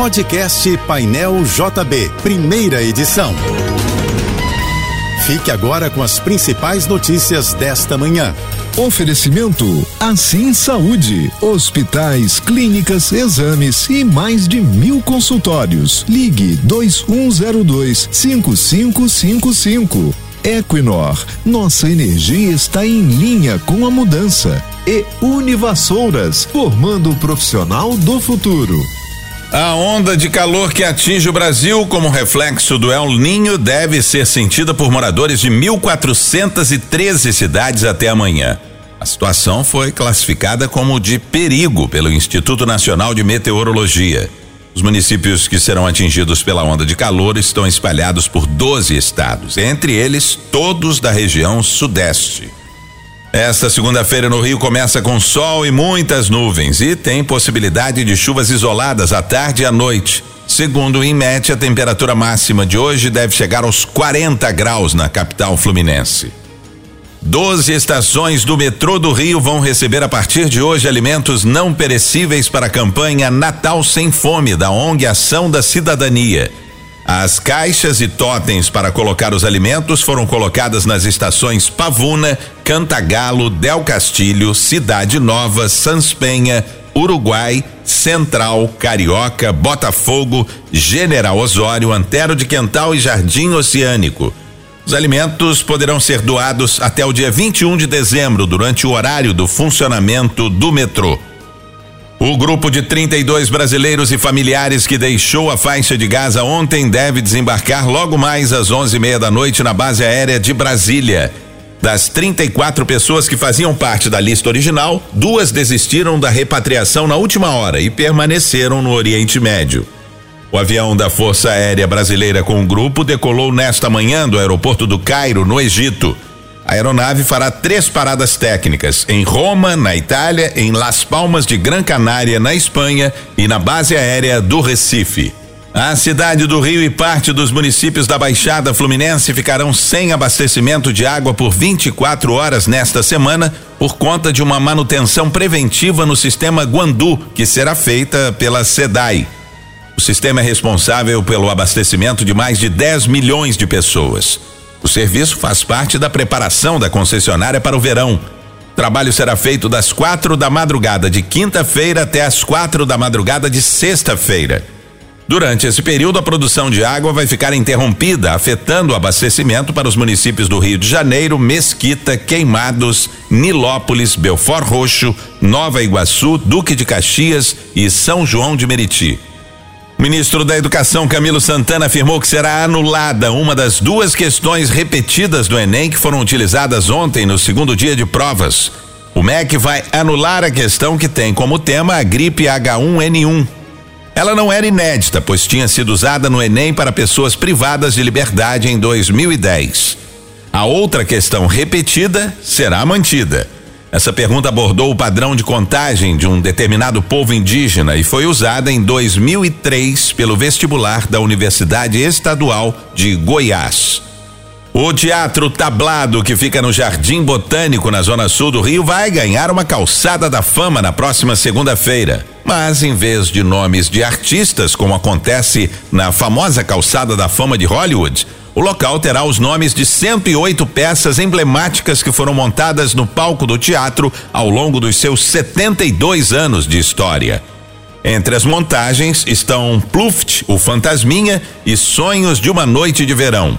Podcast Painel JB, primeira edição. Fique agora com as principais notícias desta manhã. Oferecimento Assim Saúde. Hospitais, clínicas, exames e mais de mil consultórios. Ligue 2102 5555. Equinor, nossa energia está em linha com a mudança. E Univassouras, formando o profissional do futuro. A onda de calor que atinge o Brasil como reflexo do El Ninho deve ser sentida por moradores de 1.413 cidades até amanhã. A situação foi classificada como de perigo pelo Instituto Nacional de Meteorologia. Os municípios que serão atingidos pela onda de calor estão espalhados por 12 estados, entre eles todos da região sudeste. Esta segunda-feira no Rio começa com sol e muitas nuvens e tem possibilidade de chuvas isoladas à tarde e à noite. Segundo o INMET, a temperatura máxima de hoje deve chegar aos 40 graus na capital fluminense. Doze estações do metrô do Rio vão receber a partir de hoje alimentos não perecíveis para a campanha Natal Sem Fome da ONG Ação da Cidadania. As caixas e totens para colocar os alimentos foram colocadas nas estações Pavuna, Cantagalo, Del Castilho, Cidade Nova, Sanspenha, Uruguai, Central, Carioca, Botafogo, General Osório, Antero de Quental e Jardim Oceânico. Os alimentos poderão ser doados até o dia 21 de dezembro, durante o horário do funcionamento do metrô. O grupo de 32 brasileiros e familiares que deixou a faixa de Gaza ontem deve desembarcar logo mais às 11 e meia da noite na base aérea de Brasília. Das 34 pessoas que faziam parte da lista original, duas desistiram da repatriação na última hora e permaneceram no Oriente Médio. O avião da Força Aérea Brasileira com o grupo decolou nesta manhã do aeroporto do Cairo, no Egito. A aeronave fará três paradas técnicas em Roma, na Itália, em Las Palmas de Gran Canária, na Espanha e na base aérea do Recife. A cidade do Rio e parte dos municípios da Baixada Fluminense ficarão sem abastecimento de água por 24 horas nesta semana por conta de uma manutenção preventiva no sistema Guandu, que será feita pela SEDAI. O sistema é responsável pelo abastecimento de mais de 10 milhões de pessoas. O serviço faz parte da preparação da concessionária para o verão. O trabalho será feito das quatro da madrugada de quinta-feira até as quatro da madrugada de sexta-feira. Durante esse período, a produção de água vai ficar interrompida, afetando o abastecimento para os municípios do Rio de Janeiro, Mesquita, Queimados, Nilópolis, Belfort Roxo, Nova Iguaçu, Duque de Caxias e São João de Meriti. O ministro da Educação, Camilo Santana, afirmou que será anulada uma das duas questões repetidas do Enem que foram utilizadas ontem no segundo dia de provas. O MEC vai anular a questão que tem como tema a gripe H1N1. Ela não era inédita, pois tinha sido usada no Enem para pessoas privadas de liberdade em 2010. A outra questão repetida será mantida. Essa pergunta abordou o padrão de contagem de um determinado povo indígena e foi usada em 2003 pelo vestibular da Universidade Estadual de Goiás. O Teatro Tablado, que fica no Jardim Botânico, na zona sul do Rio, vai ganhar uma calçada da fama na próxima segunda-feira. Mas, em vez de nomes de artistas, como acontece na famosa calçada da fama de Hollywood, o local terá os nomes de 108 peças emblemáticas que foram montadas no palco do teatro ao longo dos seus 72 anos de história. Entre as montagens estão Pluft, o Fantasminha e Sonhos de uma Noite de Verão.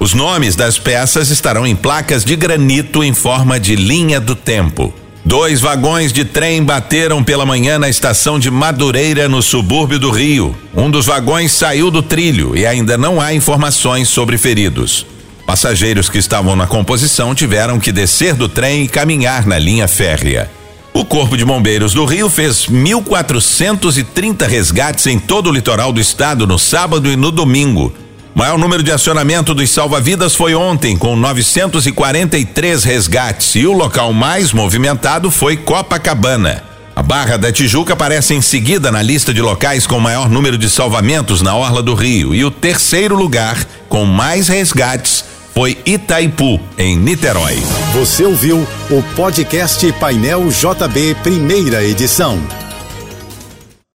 Os nomes das peças estarão em placas de granito em forma de linha do tempo. Dois vagões de trem bateram pela manhã na estação de Madureira, no subúrbio do Rio. Um dos vagões saiu do trilho e ainda não há informações sobre feridos. Passageiros que estavam na composição tiveram que descer do trem e caminhar na linha férrea. O Corpo de Bombeiros do Rio fez 1.430 resgates em todo o litoral do estado no sábado e no domingo. Maior número de acionamento dos salva-vidas foi ontem, com 943 resgates, e o local mais movimentado foi Copacabana. A Barra da Tijuca aparece em seguida na lista de locais com maior número de salvamentos na Orla do Rio. E o terceiro lugar, com mais resgates, foi Itaipu, em Niterói. Você ouviu o podcast Painel JB, primeira edição.